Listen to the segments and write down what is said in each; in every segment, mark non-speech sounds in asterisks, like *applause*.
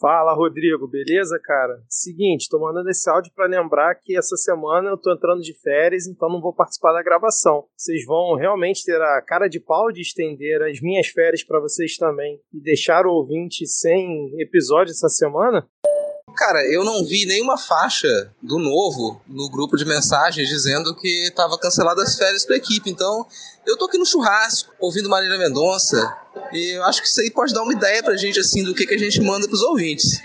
Fala, Rodrigo, beleza, cara? Seguinte, tô mandando esse áudio para lembrar que essa semana eu tô entrando de férias, então não vou participar da gravação. Vocês vão realmente ter a cara de pau de estender as minhas férias para vocês também e deixar o ouvinte sem episódio essa semana? Cara, eu não vi nenhuma faixa do novo no grupo de mensagens dizendo que tava cancelada as férias pra equipe. Então, eu tô aqui no churrasco, ouvindo Marília Mendonça, e eu acho que isso aí pode dar uma ideia pra gente, assim, do que, que a gente manda pros ouvintes.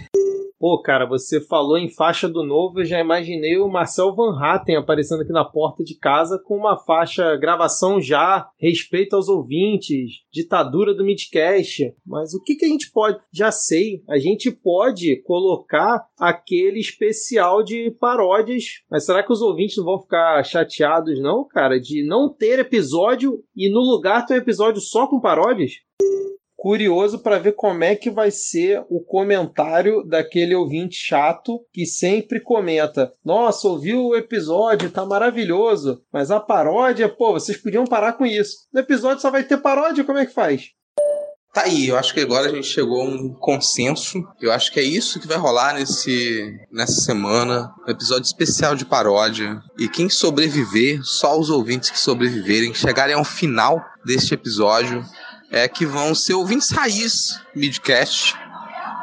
Pô, cara, você falou em faixa do novo, eu já imaginei o Marcel Van Hatten aparecendo aqui na porta de casa com uma faixa gravação já, respeito aos ouvintes, ditadura do Midcast. Mas o que, que a gente pode? Já sei, a gente pode colocar aquele especial de paródias. Mas será que os ouvintes não vão ficar chateados, não, cara, de não ter episódio e no lugar ter um episódio só com paródias? Curioso para ver como é que vai ser o comentário daquele ouvinte chato que sempre comenta: Nossa, ouviu o episódio, tá maravilhoso, mas a paródia, pô, vocês podiam parar com isso. No episódio só vai ter paródia, como é que faz? Tá aí, eu acho que agora a gente chegou a um consenso. Eu acho que é isso que vai rolar nesse, nessa semana. Um episódio especial de paródia. E quem sobreviver, só os ouvintes que sobreviverem, chegarem ao final deste episódio, é que vão ser ouvintes raiz midcast.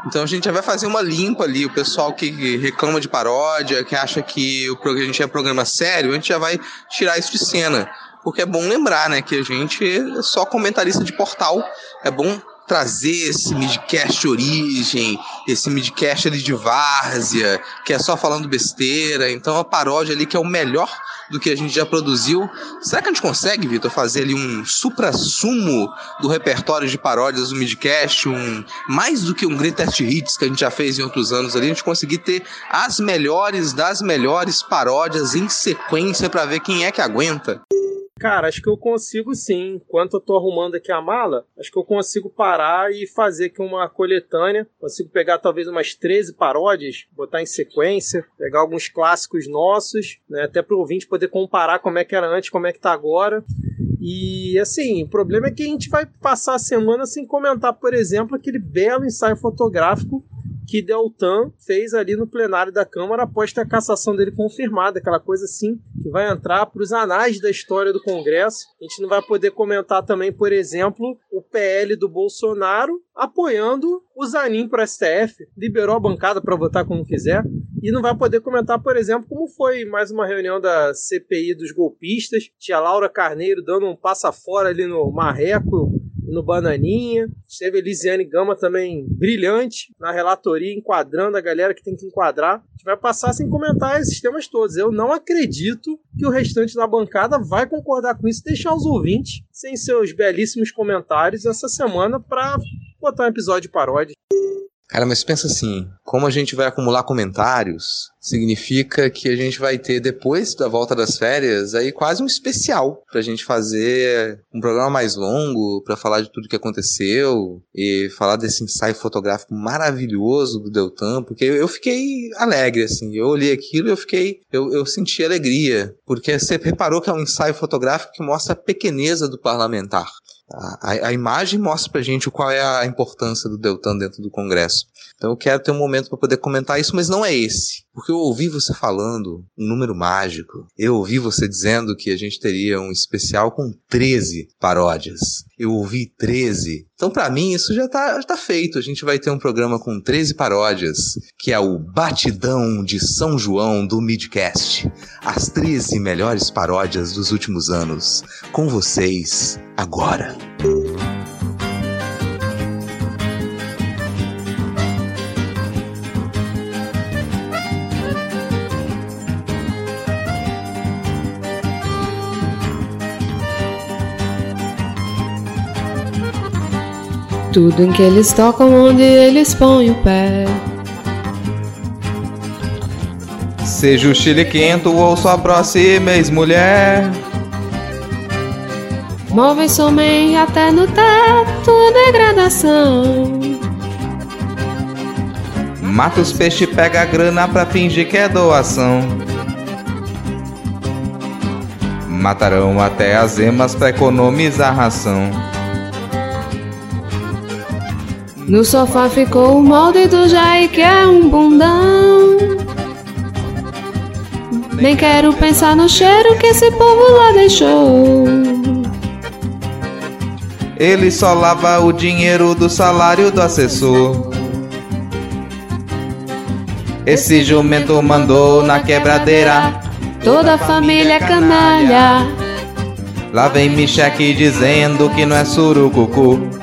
Então a gente já vai fazer uma limpa ali. O pessoal que reclama de paródia, que acha que o a gente é programa sério, a gente já vai tirar isso de cena. Porque é bom lembrar, né, que a gente é só comentarista de portal. É bom trazer esse midcast origem, esse midcast ali de várzea, que é só falando besteira. Então a paródia ali que é o melhor do que a gente já produziu. Será que a gente consegue, Vitor, fazer ali um supra-sumo do repertório de paródias do Midcast, um, mais do que um Greatest Hits que a gente já fez em outros anos ali, a gente conseguir ter as melhores das melhores paródias em sequência para ver quem é que aguenta? Cara, acho que eu consigo sim. Enquanto eu tô arrumando aqui a mala, acho que eu consigo parar e fazer aqui uma coletânea. Consigo pegar talvez umas 13 paródias, botar em sequência, pegar alguns clássicos nossos, né? Até pro ouvinte poder comparar como é que era antes, como é que tá agora. E assim, o problema é que a gente vai passar a semana sem comentar, por exemplo, aquele belo ensaio fotográfico que Deltan fez ali no plenário da Câmara após ter a cassação dele confirmada, aquela coisa assim que vai entrar para os anais da história do Congresso. A gente não vai poder comentar também, por exemplo, o PL do Bolsonaro apoiando o Zanin para o STF, liberou a bancada para votar como quiser, e não vai poder comentar, por exemplo, como foi mais uma reunião da CPI dos golpistas, tinha Laura Carneiro dando um passa fora ali no Marreco, no Bananinha. Teve Elisiane Gama também brilhante na relatoria, enquadrando a galera que tem que enquadrar. A gente vai passar sem comentar esses temas todos. Eu não acredito que o restante da bancada vai concordar com isso deixar os ouvintes sem seus belíssimos comentários essa semana para botar um episódio de paródia. Cara, mas pensa assim, como a gente vai acumular comentários, significa que a gente vai ter depois da volta das férias aí quase um especial pra gente fazer um programa mais longo para falar de tudo que aconteceu e falar desse ensaio fotográfico maravilhoso do Deltan, porque eu fiquei alegre assim, eu olhei aquilo e eu fiquei, eu, eu senti alegria, porque você reparou que é um ensaio fotográfico que mostra a pequeneza do parlamentar. A, a, imagem mostra pra gente qual é a importância do Deltan dentro do Congresso. Então eu quero ter um momento para poder comentar isso, mas não é esse. Porque eu ouvi você falando um número mágico. Eu ouvi você dizendo que a gente teria um especial com 13 paródias. Eu ouvi 13. Então, para mim, isso já tá, já tá feito. A gente vai ter um programa com 13 paródias, que é o Batidão de São João do Midcast. As 13 melhores paródias dos últimos anos. Com vocês, agora. Tudo em que eles tocam, onde eles põem o pé. Seja o chile quento ou sua próxima ex-mulher. Móveis somem até no teto, degradação. Mata os peixes, pega a grana pra fingir que é doação. Matarão até as emas pra economizar ração. No sofá ficou o molde do Jair que é um bundão. Nem quero pensar no cheiro que esse povo lá deixou. Ele só lava o dinheiro do salário do assessor. Esse jumento mandou na quebradeira. Toda a família é canalha. Lá vem Micheque dizendo que não é surucucu.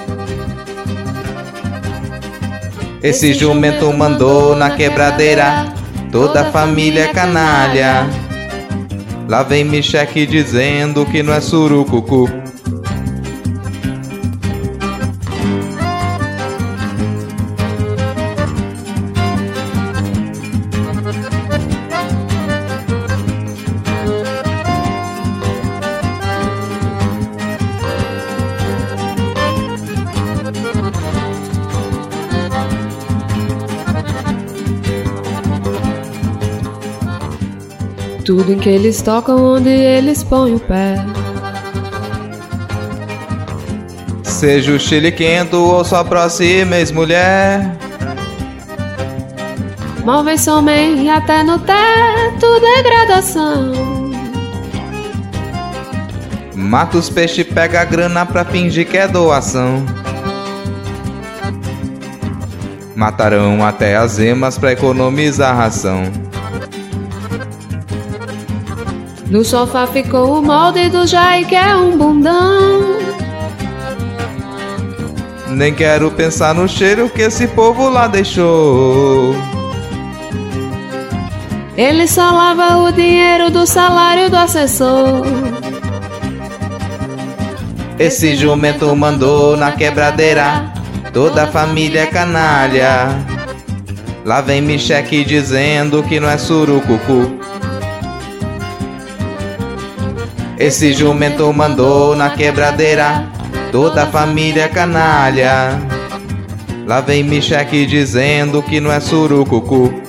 Esse jumento mandou na quebradeira. Toda a família canalha. Lá vem Micheque dizendo que não é surucucu. Tudo em que eles tocam, onde eles põem o pé. Seja o chiliquento ou sua próxima ex-mulher. Móveis somem e até no teto degradação. Mata os peixes, pega a grana pra fingir que é doação. Matarão até as emas pra economizar ração. No sofá ficou o molde do Jair que é um bundão. Nem quero pensar no cheiro que esse povo lá deixou. Ele só lava o dinheiro do salário do assessor. Esse jumento mandou na quebradeira. Toda a família canalha. Lá vem Micheque dizendo que não é surucucu. Esse jumento mandou na quebradeira. Toda a família canalha. Lá vem Micheque dizendo que não é surucucu.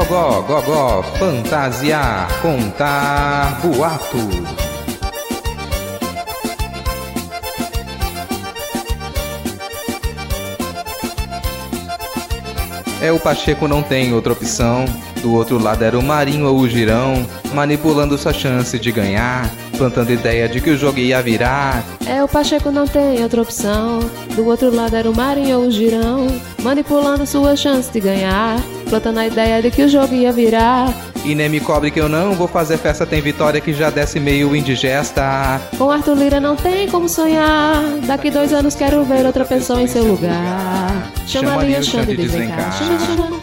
Gogó, gogó, fantasiar, contar boatos. É o Pacheco não tem outra opção. Do outro lado era o Marinho ou o Girão, manipulando sua chance de ganhar, plantando ideia de que o jogo ia virar. É, o Pacheco não tem outra opção. Do outro lado era o Marinho ou o Girão, manipulando sua chance de ganhar, plantando a ideia de que o jogo ia virar. E nem me cobre que eu não vou fazer festa, tem vitória que já desce meio indigesta. Com Arthur Lira não tem como sonhar. Daqui dois anos quero ver outra pessoa em seu lugar. Chama ali o Xande de desencar.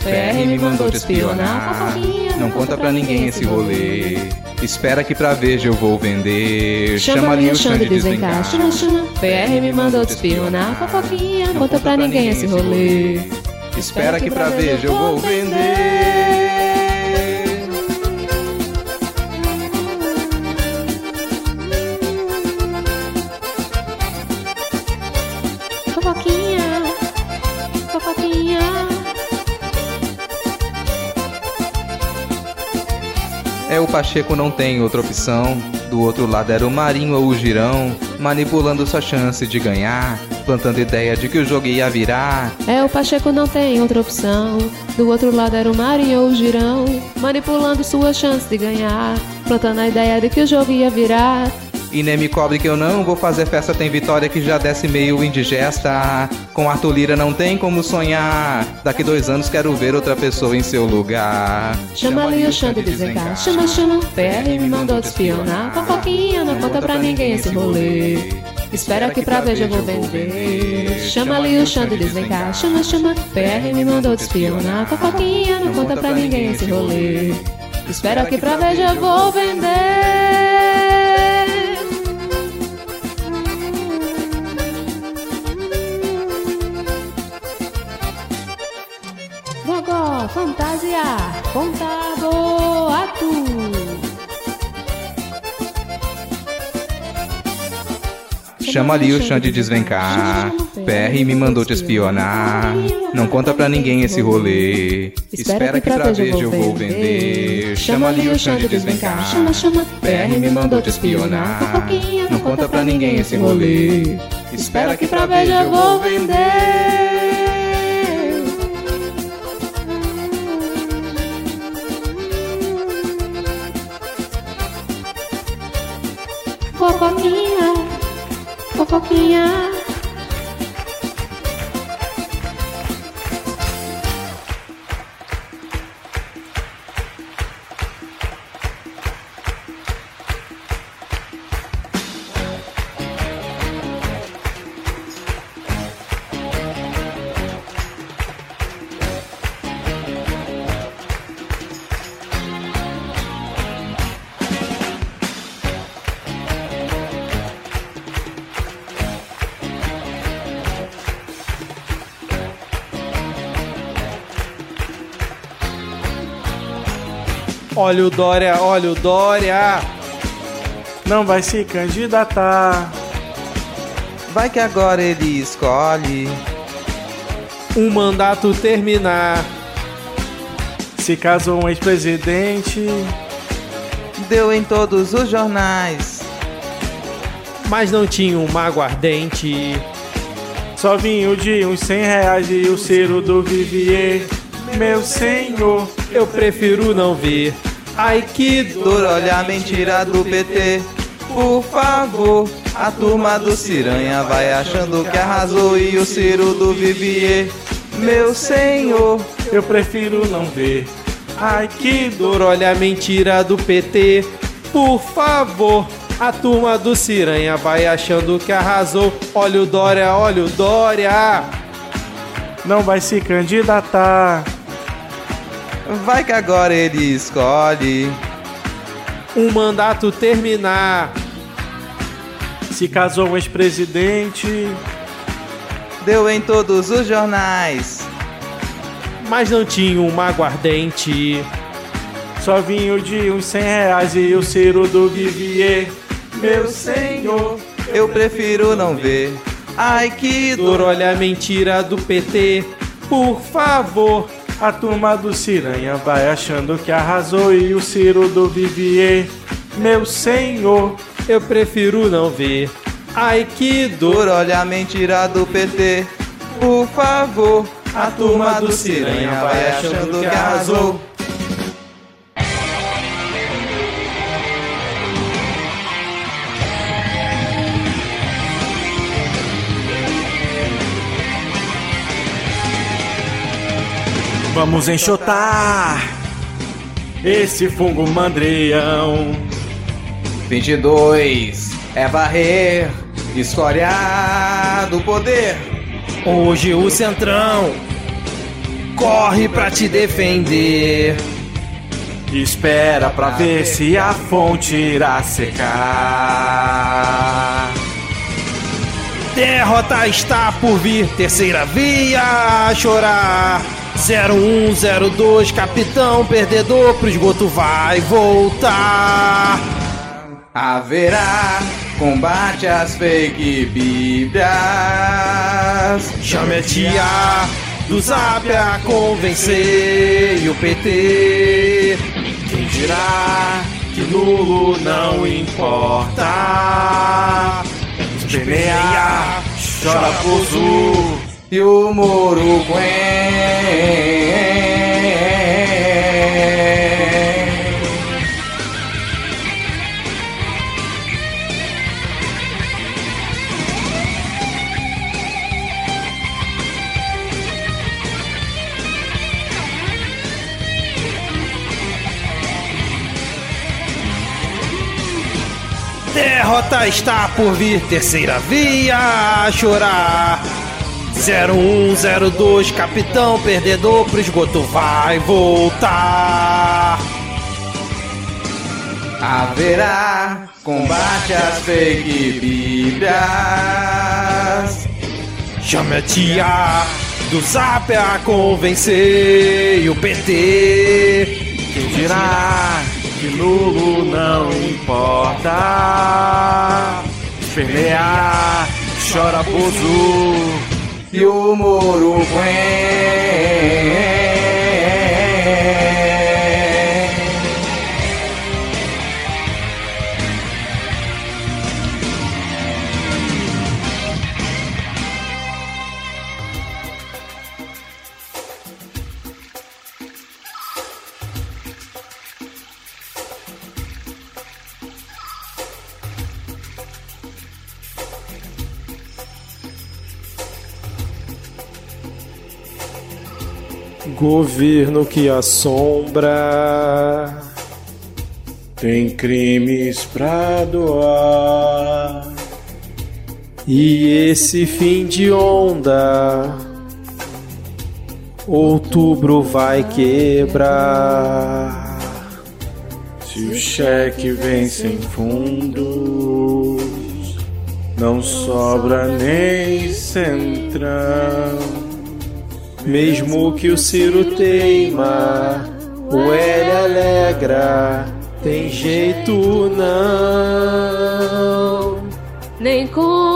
PR me mandou te espionar. Não conta pra ninguém esse rolê. Espera que pra veja eu vou vender. Chama ali o Xande de desencar. PR me mandou te espionar. Fofoquinha, não conta pra ninguém esse rolê. Espera que pra veja eu vou vender. Fofoquinha, fofoquinha. É o Pacheco não tem outra opção. Do outro lado era o Marinho ou o Girão, manipulando sua chance de ganhar, plantando ideia de que o jogo ia virar. É, o Pacheco não tem outra opção. Do outro lado era o Marinho ou o Girão, manipulando sua chance de ganhar, plantando a ideia de que o jogo ia virar. E nem me cobre que eu não vou fazer festa, tem vitória que já desce meio indigesta. Com Arthur Lira não tem como sonhar. Daqui dois anos quero ver outra pessoa em seu lugar. Chama ali o Xande de desencar. Chama, chama. PR me mandou te espionar. Fofoquinha, não conta pra ninguém esse rolê. Espera que pra ver eu vou vender. Chama ali o Xande de desencar. Chama, chama. PR me mandou te espionar. Fofoquinha, não conta pra ninguém esse rolê. Espera que pra ver eu vou vender. Gogó, fantasia, contar Chama ali o Xande desvencar. PR me mandou te espionar. Não conta pra ninguém esse rolê. Espera que pra vez eu vou vender. Chama ali o Xande desvencar. Chama, chama. PR me mandou te espionar. Não conta pra ninguém esse rolê. Espera que pra vez eu vou vender. Fofoquinha. Olha o Dória, olha o Dória. Não vai se candidatar. Vai que agora ele escolhe. Um mandato terminar. Se casou um ex-presidente. Deu em todos os jornais. Mas não tinha uma aguardente. Só vinho de uns 100 reais e o cero do Vivier. Meu senhor, Eu prefiro não ver. Ai que dor. Olha a mentira do PT. Por favor, a turma do Ciranha vai achando que arrasou e o Ciro do Vivier. Meu senhor, eu prefiro não ver. Ai que Dor, olha a mentira do PT. Por favor, a turma do Ciranha vai achando que arrasou. Olha o Dória, olha o Dória. não vai se candidatar. Vai que agora ele escolhe. Um mandato terminar. Se casou um ex-presidente. Deu em todos os jornais. Mas não tinha uma aguardente. Só vinho de uns 100 reais e o cero do Vivier. Meu senhor, Eu prefiro não ver. Ai que dor, olha a mentira do PT. Por favor, a turma do Ciranha vai achando que arrasou e o cero do Vivier. Meu senhor, eu prefiro não ver. Ai que dor, olha a mentira do PT. Por favor, a turma do Ciranha vai achando que arrasou. Vamos enxotar esse fungo mandrião. 22 é varrer, história do poder. Hoje o Centrão corre pra te defender. Espera pra ver se a fonte irá secar. Derrota está por vir, terceira via a chorar. 0102, capitão perdedor pro esgoto vai voltar. Haverá combate às fake bíblias. Chame a tia do Zap a convencer e o PT. Quem dirá que nulo não importa? Peneia, chora poço. E o Moro Derrota está por vir, terceira via a chorar. 0102, capitão perdedor pro esgoto vai voltar. Haverá combate às fake bíblias. Chame a tia do Zap a convencer e o PT. dirá que nulo não importa. Espernear, chora bozo e o moro Governo que assombra tem crimes pra doar. E esse fim de onda, outubro vai quebrar. Se o cheque vem sem fundos, não sobra nem centrão. Mesmo que o Ciro teima, o L alegra, tem jeito não. Nem com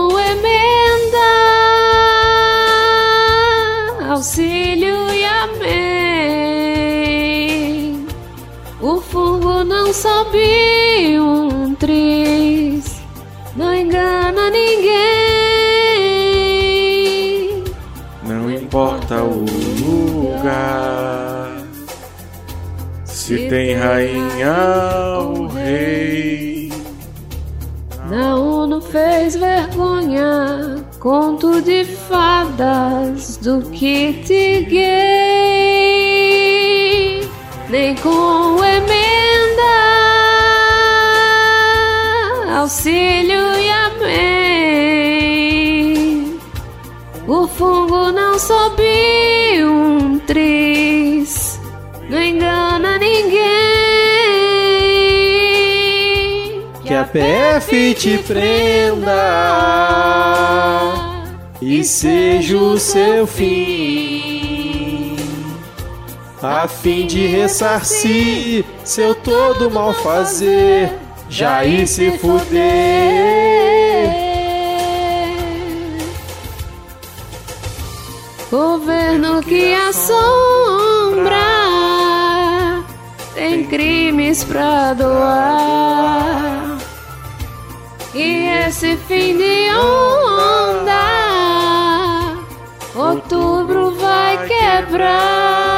Se tem rainha ou rei. Na ONU fez vergonha, conto de fadas do kit gay. Nem com emenda, auxílio e amém. O fungo não sobe um triz, PF te prenda e seja o seu fim, a fim de ressarcir seu todo mal fazer, já ir se fuder. Governo que assombra, tem crimes pra doar. E esse fim de onda, outubro vai quebrar.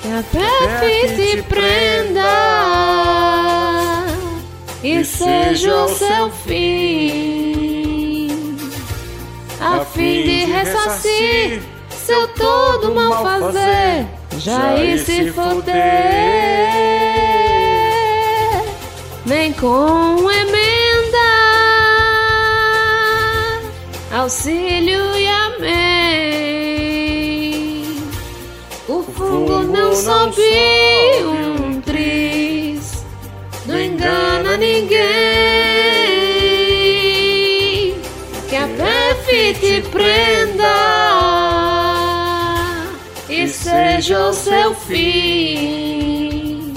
Que a PF te prenda e seja o seu fim, a fim de ressarcir seu todo mal fazer, já ir se fuder, nem com emenda, auxílio e amém. Sobe um triz, não engana ninguém. Que a PF te prenda e seja o seu fim,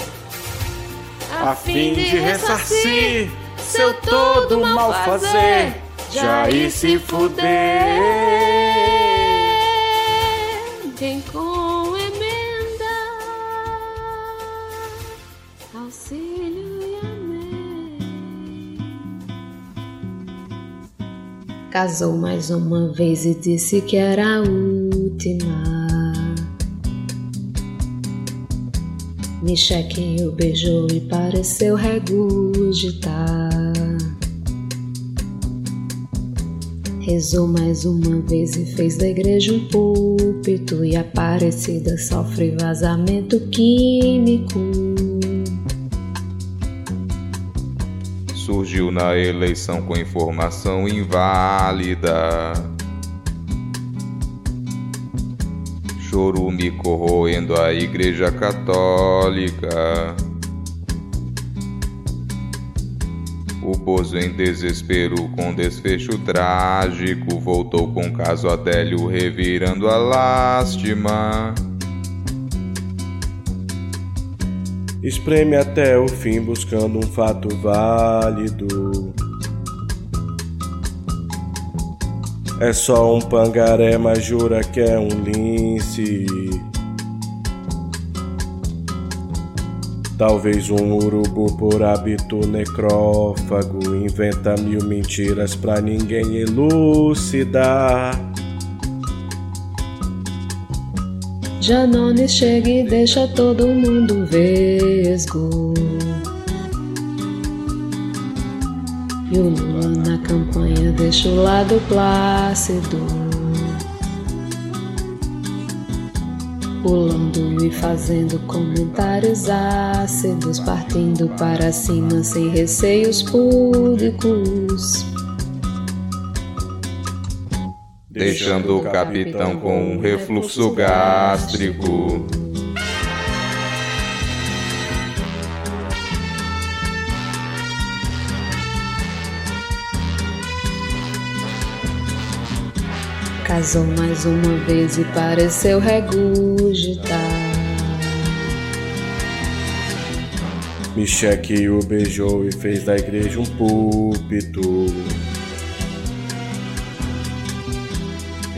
a fim de ressarcir seu todo mal fazer, já ir se fuder. Casou mais uma vez e disse que era a última. Me chequinho beijou e pareceu regurgitar. Rezou mais uma vez e fez da igreja um púlpito. E Aparecida sofre vazamento químico. Surgiu na eleição com informação inválida. chorume corroendo a Igreja Católica. O Bozo em desespero com desfecho trágico voltou com caso Adélio revirando a lástima. Espreme até o fim buscando um fato válido. É só um pangaré, mas jura que é um lince. Talvez um urubu por hábito necrófago inventa mil mentiras pra ninguém elucidar. Janones chega e deixa todo mundo vesgo. E o Lula na campanha deixa o lado plácido. Pulando e fazendo comentários ácidos, partindo para cima sem receios públicos. Deixando o capitão com um refluxo gástrico. Casou mais uma vez e pareceu regurgitar. Micheque o beijou e fez da igreja um púlpito.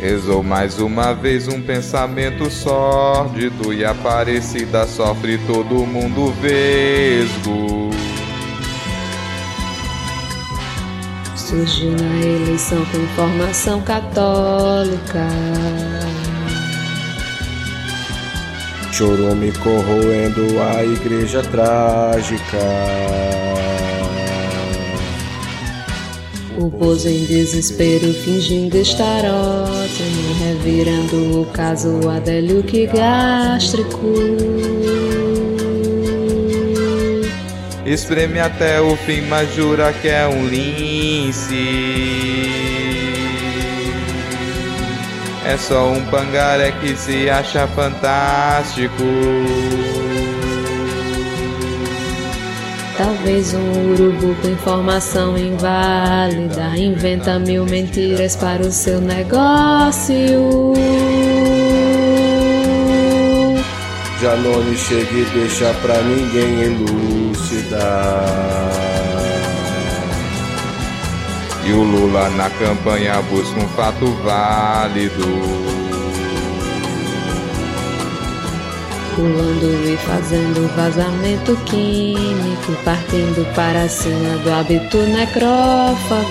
Rezou mais uma vez um pensamento sórdido e Aparecida sofre todo mundo vesgo. Surgiu na eleição com formação católica. Chorume corroendo a igreja trágica. O Bozo em desespero fingindo estar ótimo, revirando o caso Adélio que gástrico. Espreme até o fim, mas jura que é um lince. É só um pangaré que se acha fantástico. Talvez um urubu com informação inválida inventa mil mentiras para o seu negócio. Janone chega e deixa pra ninguém elucidar. E o Lula na campanha busca um fato válido. Pulando e fazendo vazamento químico, partindo para cima do hábito necrófago.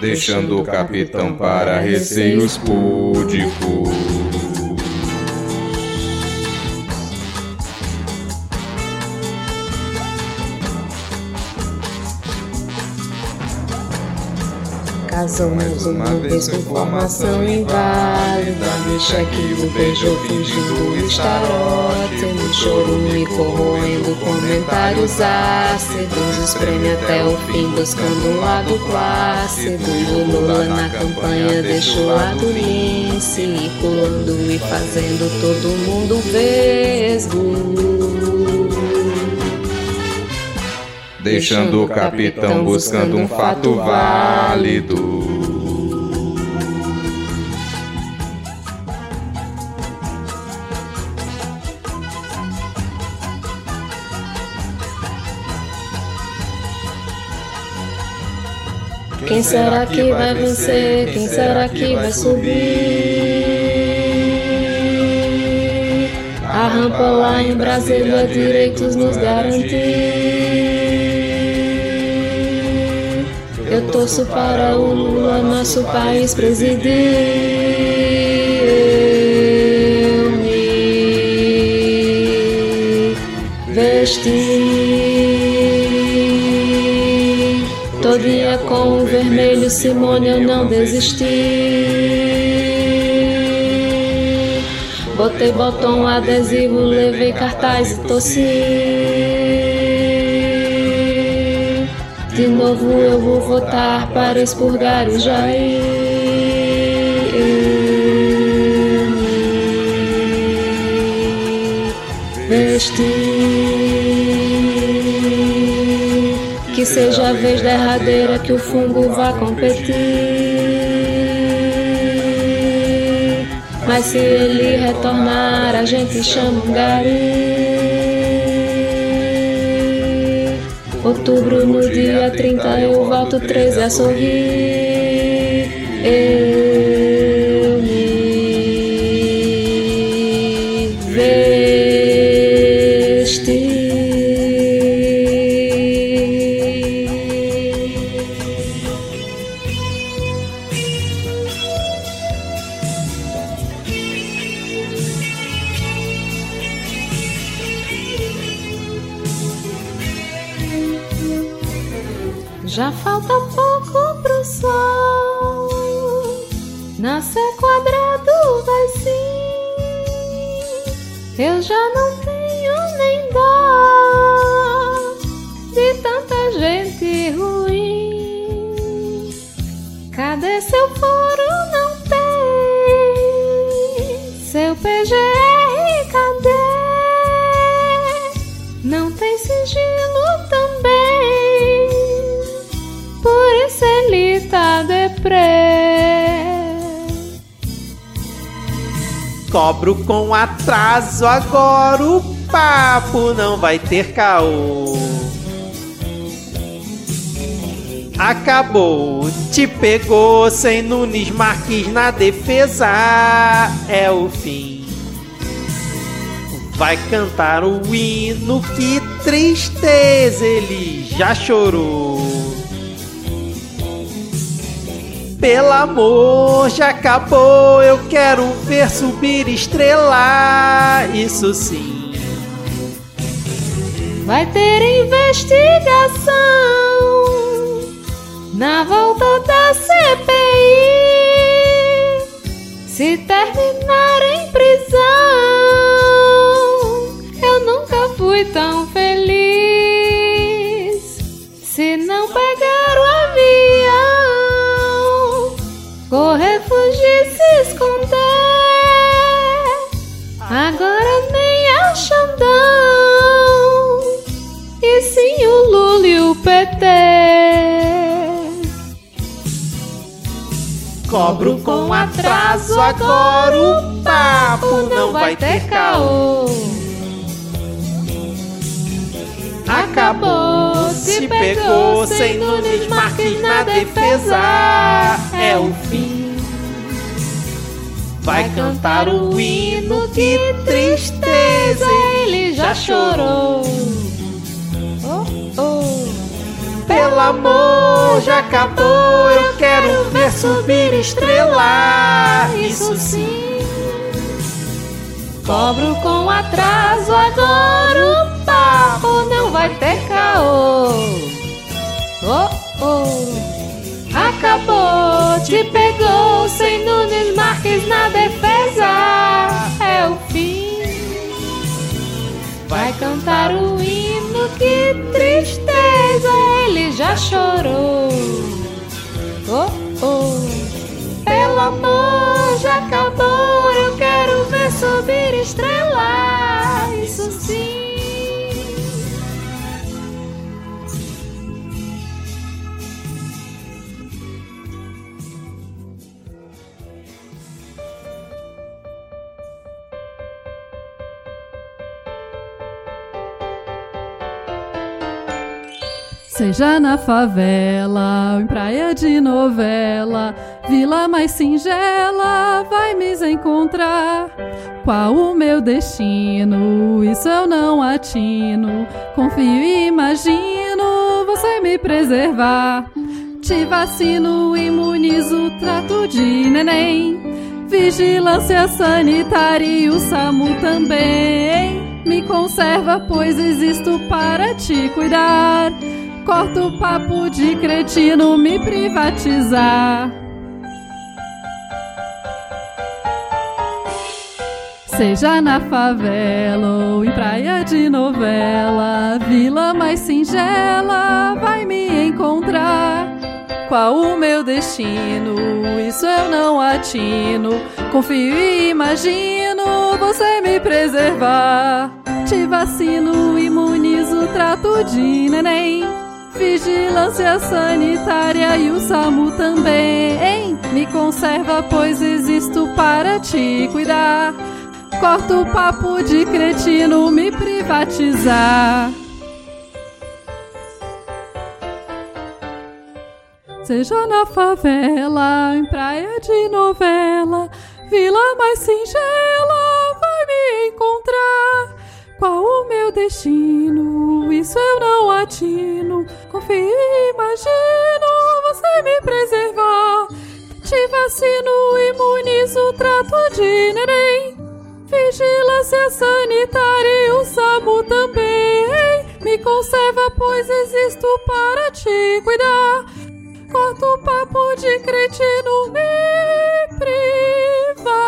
Deixando o capitão para receios púdicos. Casou mais uma vez com formação inválida Micheque o beijou fingindo estar ótimo Chorume corroendo comentários ácidos Espreme até o fim buscando um lado plácido O Lula na campanha deixa o lado lince E pulando e fazendo todo mundo vesgo. Deixando o capitão buscando um fato válido. Quem será que vai vencer? Quem será que vai subir? A rampa lá em Brasília, direitos nos garantir. Eu torço para o Lula, nosso país presidir. Vesti. Com o vermelho, Simone, eu não desisti. Botei botão adesivo, levei cartaz e tossi. De novo eu vou votar para expurgar o Jair. Vestir Seja a vez derradeira que o fungo vá competir. Mas se ele retornar, a gente chama um gari. Outubro no dia 30 eu volto 13 a sorrir. Cobro com atraso, agora o papo não vai ter caô. Acabou, te pegou sem Nunes Marques na defesa. É o fim. Vai cantar o hino, que tristeza, ele já chorou. Pelo amor, já acabou. Eu quero ver subir estrela. Isso sim. Vai ter investigação na volta da CPI. Se terminar em prisão, eu nunca fui tão feliz. Cobro com atraso, agora o papo não vai ter caô. Acabou, se pegou sem Nunes Marques na defesa. É o fim. Vai cantar o hino, que tristeza, ele já chorou. Oh, oh. Pelo amor, já acabou. Eu quero ver subir estrela. Isso sim. Cobro com atraso, agora o papo não vai ter caô. Oh, oh. Acabou, te pegou sem Nunes Marques na defesa. Vai cantar o hino, que tristeza, ele já chorou. Oh, oh. Pelo amor, já acabou, eu quero ver subir estrela. Isso sim. Seja na favela ou em praia de novela, vila mais singela, vai me encontrar. Qual o meu destino? Isso eu não atino. Confio e imagino você me preservar. Te vacino, imunizo, trato de neném. Vigilância sanitária e o SAMU também. Me conserva, pois existo para te cuidar. Corto o papo de cretino me privatizar. Seja na favela ou em praia de novela, vila mais singela, vai me encontrar. Qual o meu destino? Isso eu não atino. Confio e imagino você me preservar. Te vacino, imunizo, trato de neném. Vigilância sanitária e o SAMU também. Me conserva, pois existo para te cuidar. Corto o papo de cretino, me privatizar. Seja na favela, em praia de novela, vila mais singela, vai me encontrar. Qual o meu destino? Isso eu não atino. Confio e imagino você me preservar. Te vacino, imunizo, trato de neném. Vigilância sanitária e o SAMU também. Me conserva, pois existo para te cuidar. Corta o papo de cretino, me privatizar.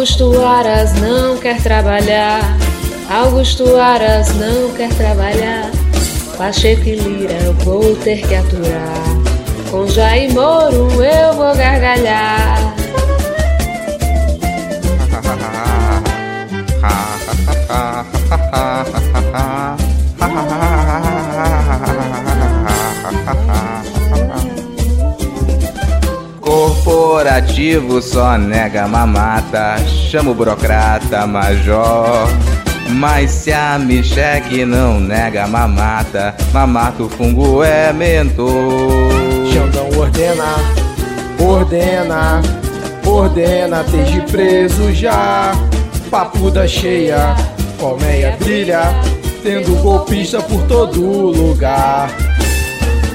Augusto Aras não quer trabalhar. Augusto Aras não quer trabalhar. Pacheco e Lira eu vou ter que aturar. Com Jair Moro eu vou gargalhar. *laughs* Corporativo só nega mamata, chama o burocrata major. Mas se a Micheque não nega mamata, mamata o fungo é mentor. Xandão ordena, ordena, ordena, esteja preso já. Papuda cheia, colmeia brilha, tendo golpista por todo lugar.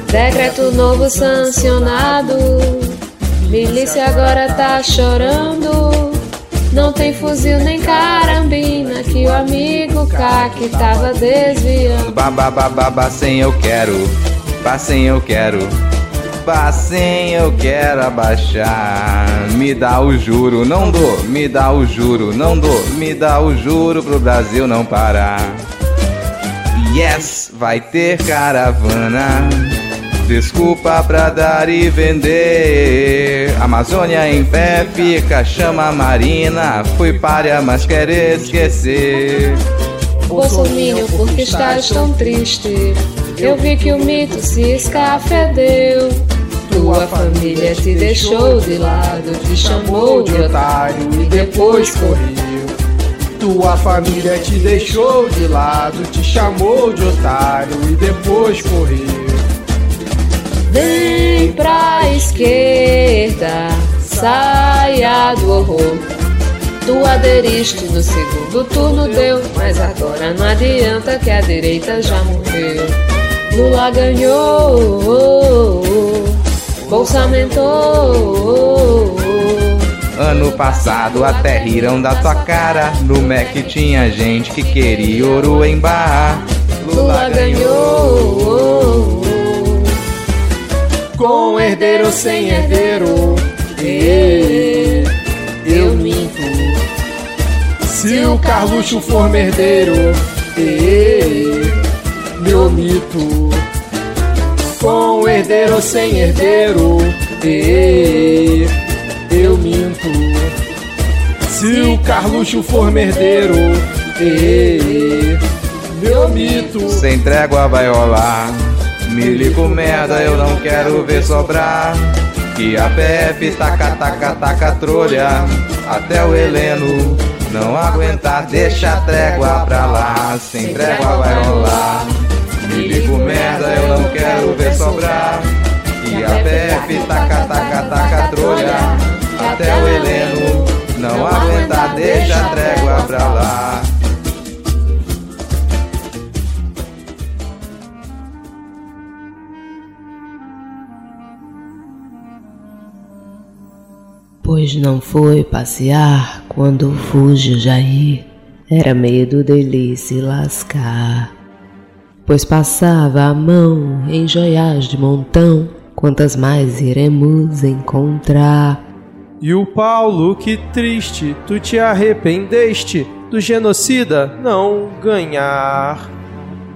Decreto novo sancionado. Milícia agora tá chorando. Não tem fuzil nem carambina que o amigo CAC tava desviando. Babá, sem eu quero, sem eu quero, sem eu quero abaixar. Me dá o juro, não dou, me dá o juro, não dou, me dá o juro pro Brasil não parar. Yes, vai ter caravana. Desculpa pra dar e vender. Amazônia em pé fica, chama a Marina. Fui párea, mas quer esquecer. Bolsonaro, por que estás tão triste? Eu vi que o mito se escafedeu. Tua família te deixou de lado, te chamou de otário e depois correu. Tua família te deixou de lado, te chamou de otário e depois correu. Vem pra esquerda, saia do horror. Tu aderiste no segundo turno, deu, mas agora não adianta que a direita já morreu. Lula ganhou, Bolsa aumentou. Ano passado até riram da tua cara. No MEC tinha gente que queria ouro em barra. Lula ganhou. Com herdeiro ou sem herdeiro, e eu minto. Se o Carluxo for merdeiro, e meu mito. Com herdeiro ou sem herdeiro, e eu minto. Se o Carluxo for merdeiro, e meu mito. Sem trégua vai rolar. Milico merda, eu não quero ver sobrar. Que a PF taca, taca, taca trolha. Até o Heleno não aguentar, deixa a trégua pra lá. Sem trégua vai rolar. Milico merda, eu não quero ver sobrar. Que a PF taca, taca, taca trolha. Até o Heleno não aguentar, deixa a trégua pra lá. Pois não foi passear quando fuge Jair, era medo dele se lascar. pois passava a mão em joias de montão. Quantas mais iremos encontrar? E o Paulo, que triste, tu te arrependeste do genocida não ganhar.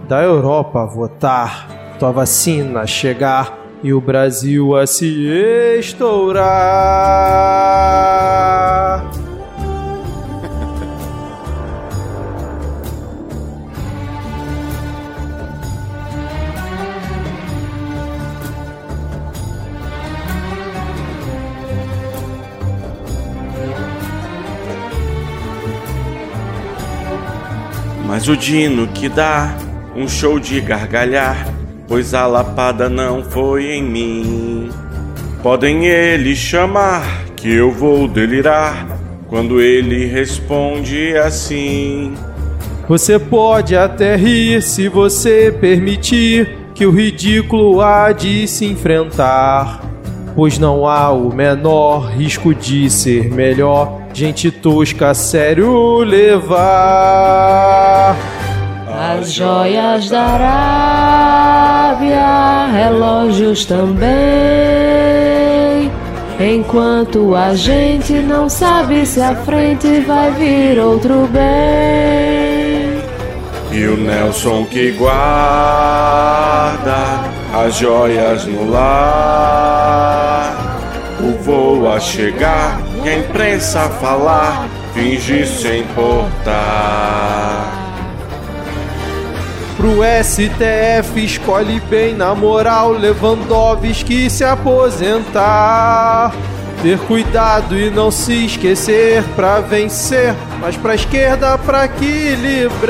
Da Europa votar, tua vacina chegar e o Brasil a se estourar. Mas o Dino que dá um show de gargalhar, pois a lapada não foi em mim. Podem ele chamar, que eu vou delirar, quando ele responde assim. Você pode até rir se você permitir que o ridículo há de se enfrentar, pois não há o menor risco de ser melhor gente tosca a sério levar. As joias da Arábia, relógios também. Enquanto a gente não sabe se à frente vai vir outro bem. E o Nelson que guarda as joias no lar. O voo a chegar e a imprensa falar, finge se importar. Pro STF escolhe bem na moral Lewandowski se aposentar. Ter cuidado e não se esquecer pra vencer, mas pra esquerda pra equilibrar.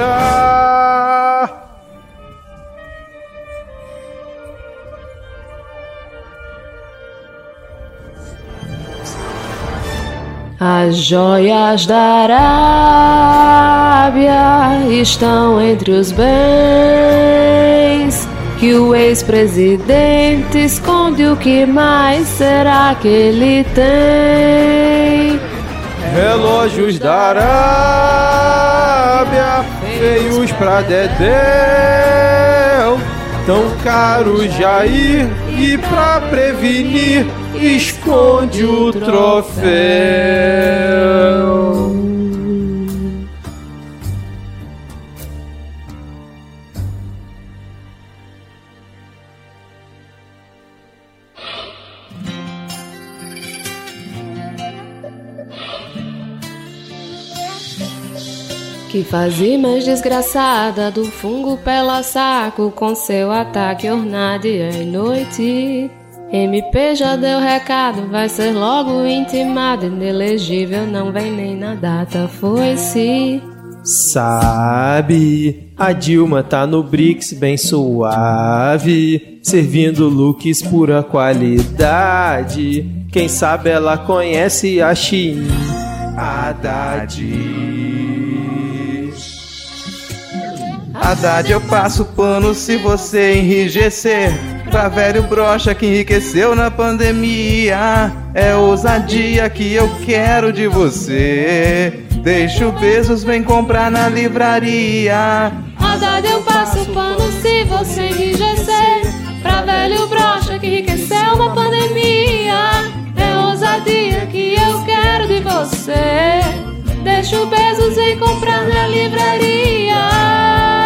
As joias da Arábia estão entre os bens que o ex-presidente esconde. O que mais será que ele tem? Relógios da Arábia, feios pra Dedéu, tão caros Jair, e pra prevenir, esconde o troféu. Que fazia mais desgraçada do fungo pela saco com seu ataque ornar dia e noite. MP já deu recado, vai ser logo intimado, inelegível, não vem nem na data, foi-se. Sabe, a Dilma tá no BRICS bem suave, servindo looks pura qualidade. Quem sabe ela conhece a Shein Haddad. Haddad, eu passo pano se você enrijecer. Pra velho brocha que enriqueceu na pandemia. É ousadia que eu quero de você. Deixa o Bezos, vem comprar na livraria. Haddad, eu passo pano se você enrijecer. Pra velho brocha que enriqueceu na pandemia. É ousadia que eu quero de você. Deixa o Bezos, vem comprar na livraria.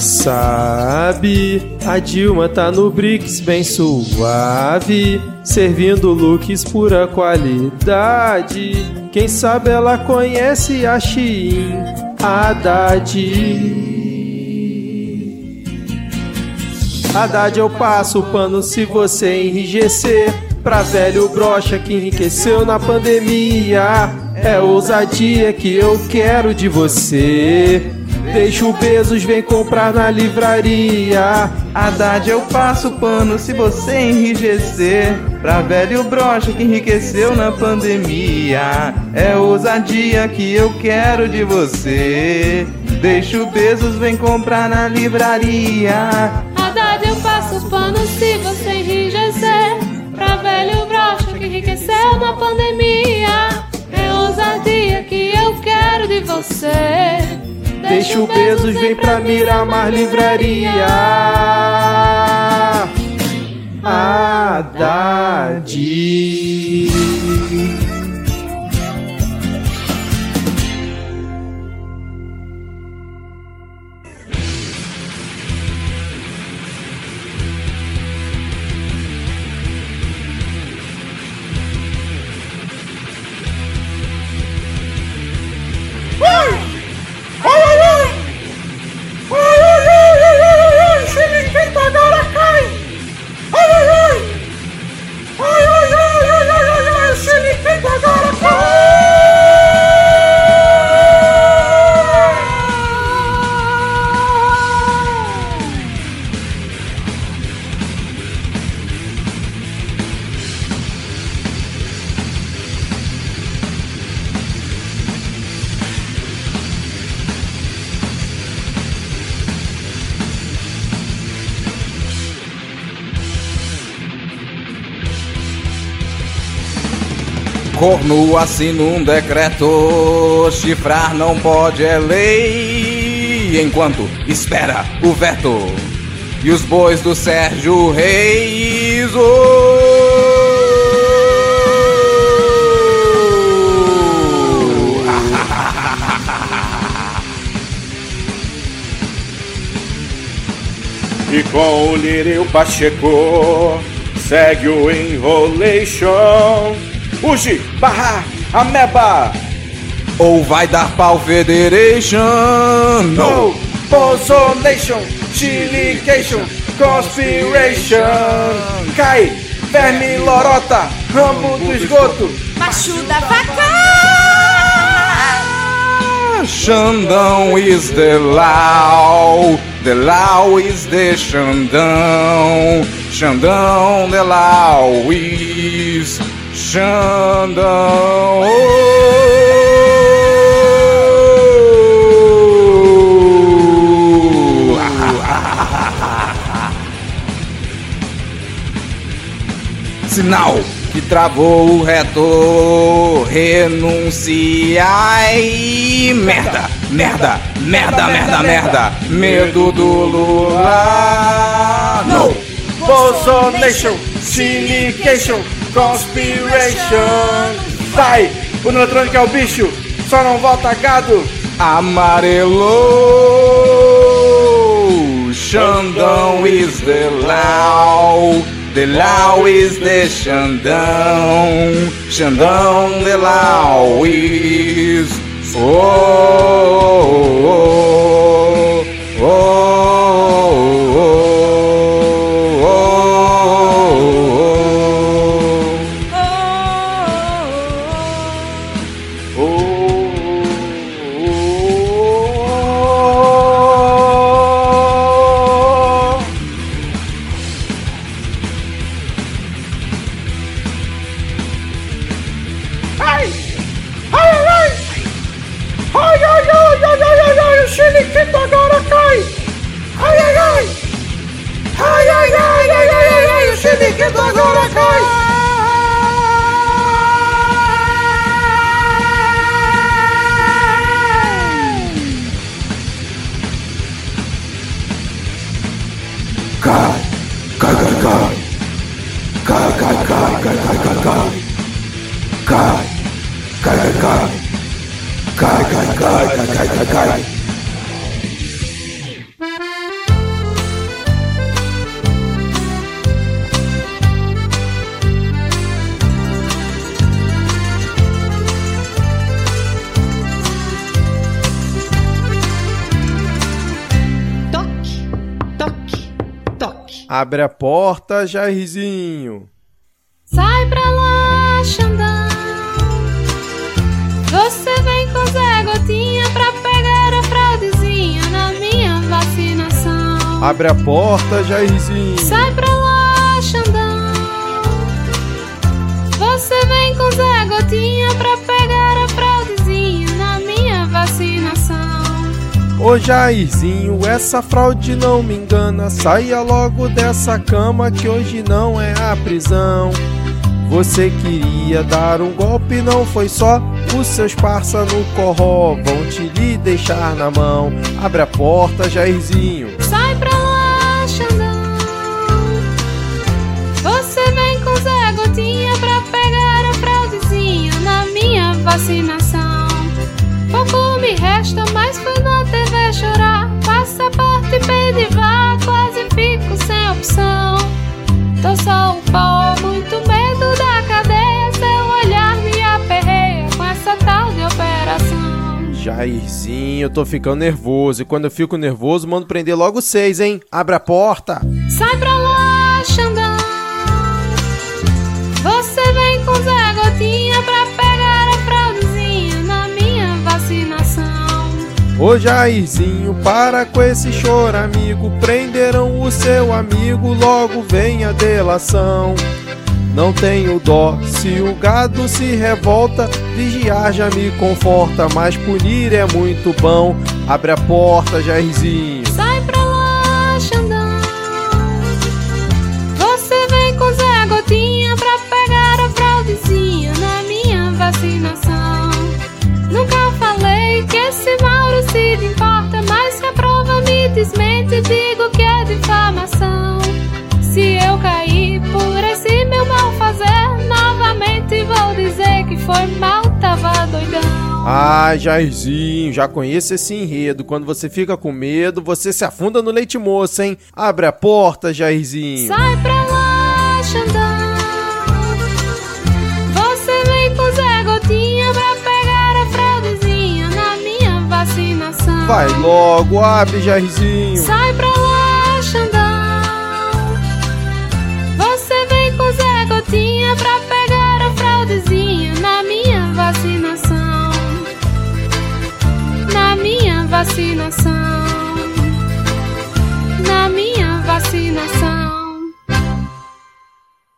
Sabe, a Dilma tá no BRICS bem suave, servindo looks pura qualidade. Quem sabe ela conhece a Shein Haddad. Haddad, eu passo o pano se você enrijecer. Pra velho brocha que enriqueceu na pandemia. É ousadia que eu quero de você. Deixa o Bezos, vem comprar na livraria. Haddad eu passo pano se você enrijecer. Pra velho brocha que enriqueceu na pandemia. É ousadia que eu quero de você. Deixa o Bezos, vem comprar na livraria. Haddad eu passo pano se você enrijecer. Pra velho brocha que enriqueceu na pandemia. É ousadia que eu quero de você. Deixa o Bezos, vem pra Miramar Livraria. Haddad. ¡Carga, Corno assina um decreto, chifrar não pode é lei, enquanto espera o veto. E os bois do Sérgio Reis. E com o Lírio Pacheco segue o Enrolation. Uji, barra, ameba. Ou vai dar pau Federation? No, Pozonation, Chilication, Conspiration. Cai, verme, lorota, ramo do esgoto. Macho da vaca! Xandão is the law, the law is the Xandão, Xandão the law is Xandão. *laughs* Sinal que travou o reto, renunciai. Merda, merda, merda, merda, merda. Medo do Lula. No. Bolsonation, Silication, Conspiration. Sai, o eletrônico é o bicho, só não volta gado. Amarelo. Xandão is the law. The law is the Xandão. Xandão, the law is. Oh, oh, oh, oh, Cai, cai, cai, cai, cai, cai. Toque, toque, toque. Abre a porta, Jairzinho. Sai pra lá, Xandão. Abre a porta, Jairzinho. Sai pra lá, Xandão. Você vem com Zé Gotinha pra pegar a fraudezinha na minha vacinação. Ô Jairzinho, essa fraude não me engana. Saia logo dessa cama que hoje não é a prisão. Você queria dar um golpe, não foi só. Os seus parça no corró vão te lhe deixar na mão. Abre a porta, Jairzinho. Vacinação. Pouco me resta, mas foi na TV chorar. Passaporte vá, quase fico sem opção. Tô só um pó, muito medo da cadeia. Seu olhar me aperreia com essa tal de operação. Jairzinho, eu tô ficando nervoso. E quando eu fico nervoso, mando prender logo seis, hein? Abre a porta. Sai pra lá, Ô Jairzinho, para com esse choro, amigo. Prenderam o seu amigo, logo vem a delação. Não tenho dó, se o gado se revolta, vigiar já me conforta, mas punir é muito bom. Abre a porta, Jairzinho. Sai pra lá, Xandão. Você vem com Zé Gotinha pra pegar a fraudezinha na minha vacinação. Desmente, digo que é difamação. Se eu cair por esse meu mal fazer, novamente vou dizer que foi mal, tava doidão. Ah, Jairzinho, já conheço esse enredo. Quando você fica com medo, você se afunda no leite moço, hein? Abre a porta, Jairzinho. Sai pra lá, Xandão. Vai logo, abre, Jairzinho. Sai pra lá, Xandão. Você vem com Zé Gotinha pra pegar o fraudezinho na minha vacinação. Na minha vacinação. Na minha vacinação.